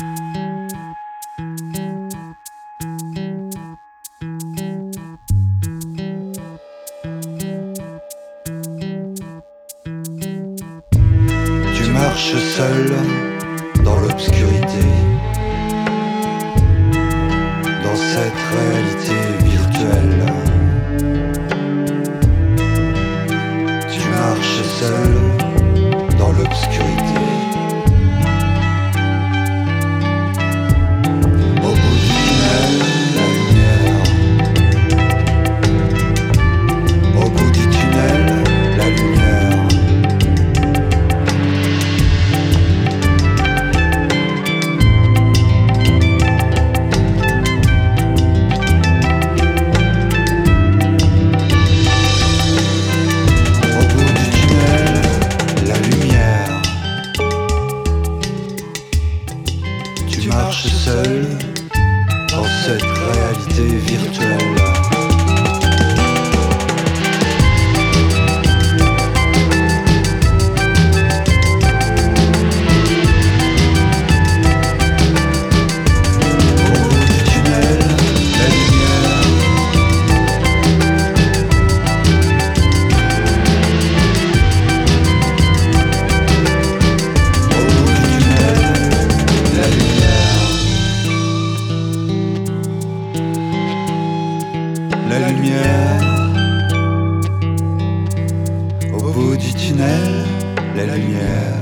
Tu marches seul dans l'obscurité, dans cette réalité. marche seul dans cette réalité virtuelle. la lumière. Au bout du tunnel, la lumière.